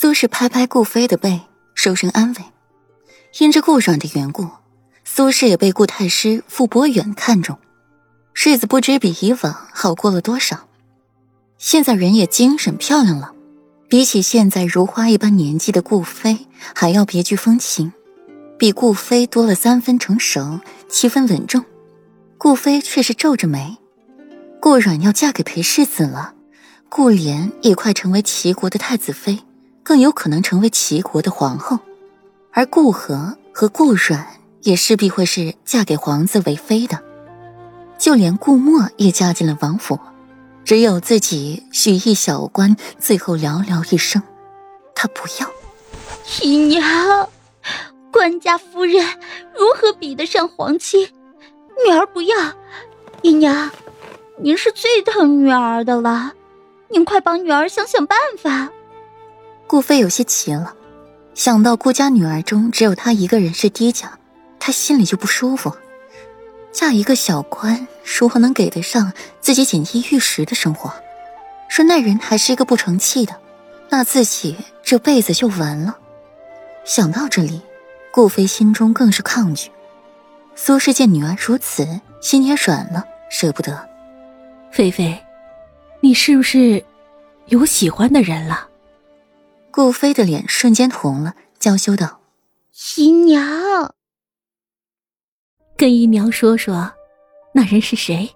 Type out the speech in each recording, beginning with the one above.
苏轼拍拍顾飞的背，收声安慰。因着顾阮的缘故，苏轼也被顾太师傅伯远看中，日子不知比以往好过了多少。现在人也精神漂亮了，比起现在如花一般年纪的顾飞还要别具风情，比顾飞多了三分成熟，七分稳重。顾飞却是皱着眉。顾阮要嫁给裴世子了，顾莲也快成为齐国的太子妃。更有可能成为齐国的皇后，而顾和和顾阮也势必会是嫁给皇子为妃的。就连顾墨也嫁进了王府，只有自己许一小官，最后寥寥一生，他不要。姨娘，官家夫人如何比得上皇亲？女儿不要。姨娘，您是最疼女儿的了，您快帮女儿想想办法。顾飞有些急了，想到顾家女儿中只有她一个人是低家，他心里就不舒服。嫁一个小官，如何能给得上自己锦衣玉食的生活？说那人还是一个不成器的，那自己这辈子就完了。想到这里，顾飞心中更是抗拒。苏氏见女儿如此，心也软了，舍不得。菲菲，你是不是有喜欢的人了？顾飞的脸瞬间红了，娇羞道：“姨娘，跟姨娘说说，那人是谁？”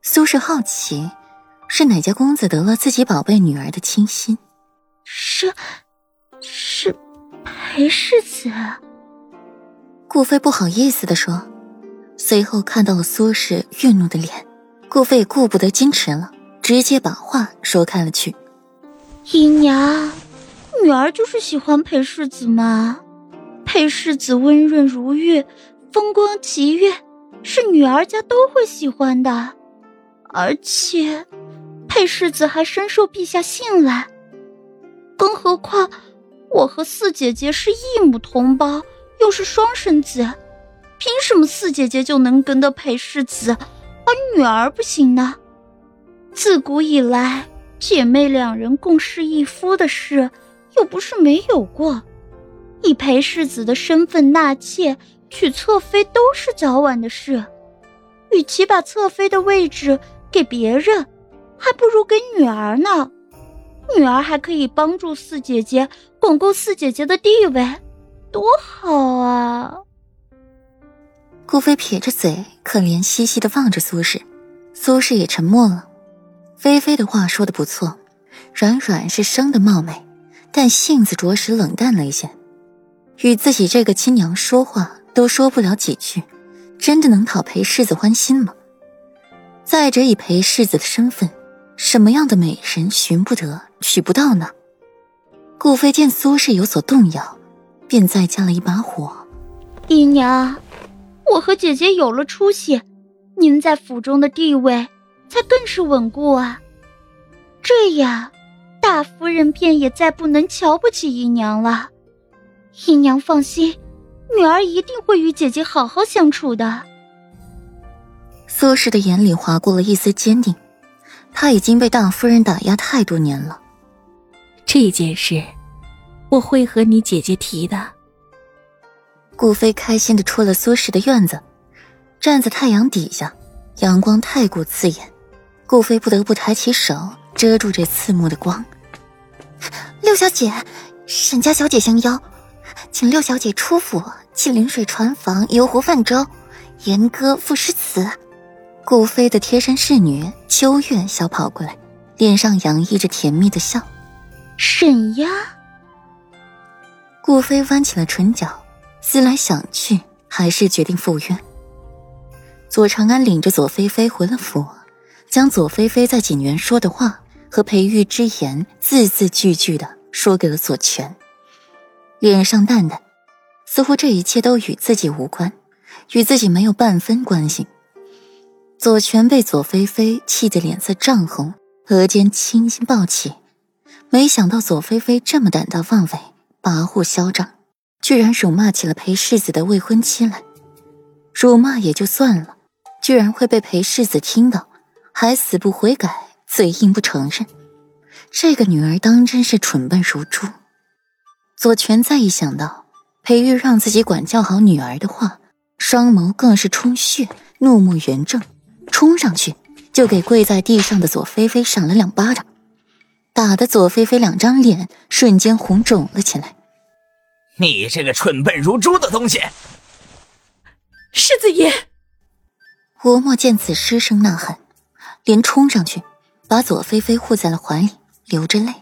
苏氏好奇，是哪家公子得了自己宝贝女儿的倾心？是，是裴世子。顾飞不好意思的说，随后看到了苏氏愠怒的脸，顾飞也顾不得矜持了，直接把话说开了去。姨娘，女儿就是喜欢裴世子嘛。裴世子温润如玉，风光霁月，是女儿家都会喜欢的。而且，裴世子还深受陛下信赖。更何况，我和四姐姐是异母同胞，又是双生子，凭什么四姐姐就能跟得裴世子，而女儿不行呢？自古以来。姐妹两人共侍一夫的事，又不是没有过。以裴世子的身份纳妾、娶侧妃，都是早晚的事。与其把侧妃的位置给别人，还不如给女儿呢。女儿还可以帮助四姐姐巩固四姐姐的地位，多好啊！顾飞撇着嘴，可怜兮兮的望着苏轼，苏轼也沉默了。菲菲的话说的不错，软软是生的貌美，但性子着实冷淡了一些，与自己这个亲娘说话都说不了几句，真的能讨裴世子欢心吗？再者以裴世子的身份，什么样的美人寻不得、娶不到呢？顾飞见苏氏有所动摇，便再加了一把火：“姨娘，我和姐姐有了出息，您在府中的地位。”才更是稳固啊！这样，大夫人便也再不能瞧不起姨娘了。姨娘放心，女儿一定会与姐姐好好相处的。苏氏的眼里划过了一丝坚定，她已经被大夫人打压太多年了。这件事，我会和你姐姐提的。顾飞开心的出了苏氏的院子，站在太阳底下，阳光太过刺眼。顾飞不得不抬起手遮住这刺目的光。六小姐，沈家小姐相邀，请六小姐出府，去临水船房游湖泛舟，言歌赋诗词。顾飞的贴身侍女秋月小跑过来，脸上洋溢着甜蜜的笑。沈丫。顾飞弯起了唇角，思来想去，还是决定赴约。左长安领着左菲菲回了府。将左菲菲在锦园说的话和裴玉之言字字句句的说给了左权，脸上淡淡，似乎这一切都与自己无关，与自己没有半分关系。左权被左菲菲气得脸色涨红，额间青筋暴起，没想到左菲菲这么胆大妄为，跋扈嚣张，居然辱骂起了裴世子的未婚妻来。辱骂也就算了，居然会被裴世子听到。还死不悔改，嘴硬不承认，这个女儿当真是蠢笨如猪。左权再一想到裴玉让自己管教好女儿的话，双眸更是充血，怒目圆睁，冲上去就给跪在地上的左菲菲赏了两巴掌，打得左菲菲两张脸瞬间红肿了起来。你这个蠢笨如猪的东西！世子爷，嬷嬷见此失声呐喊，连冲上去把左菲菲护在了怀里，流着泪。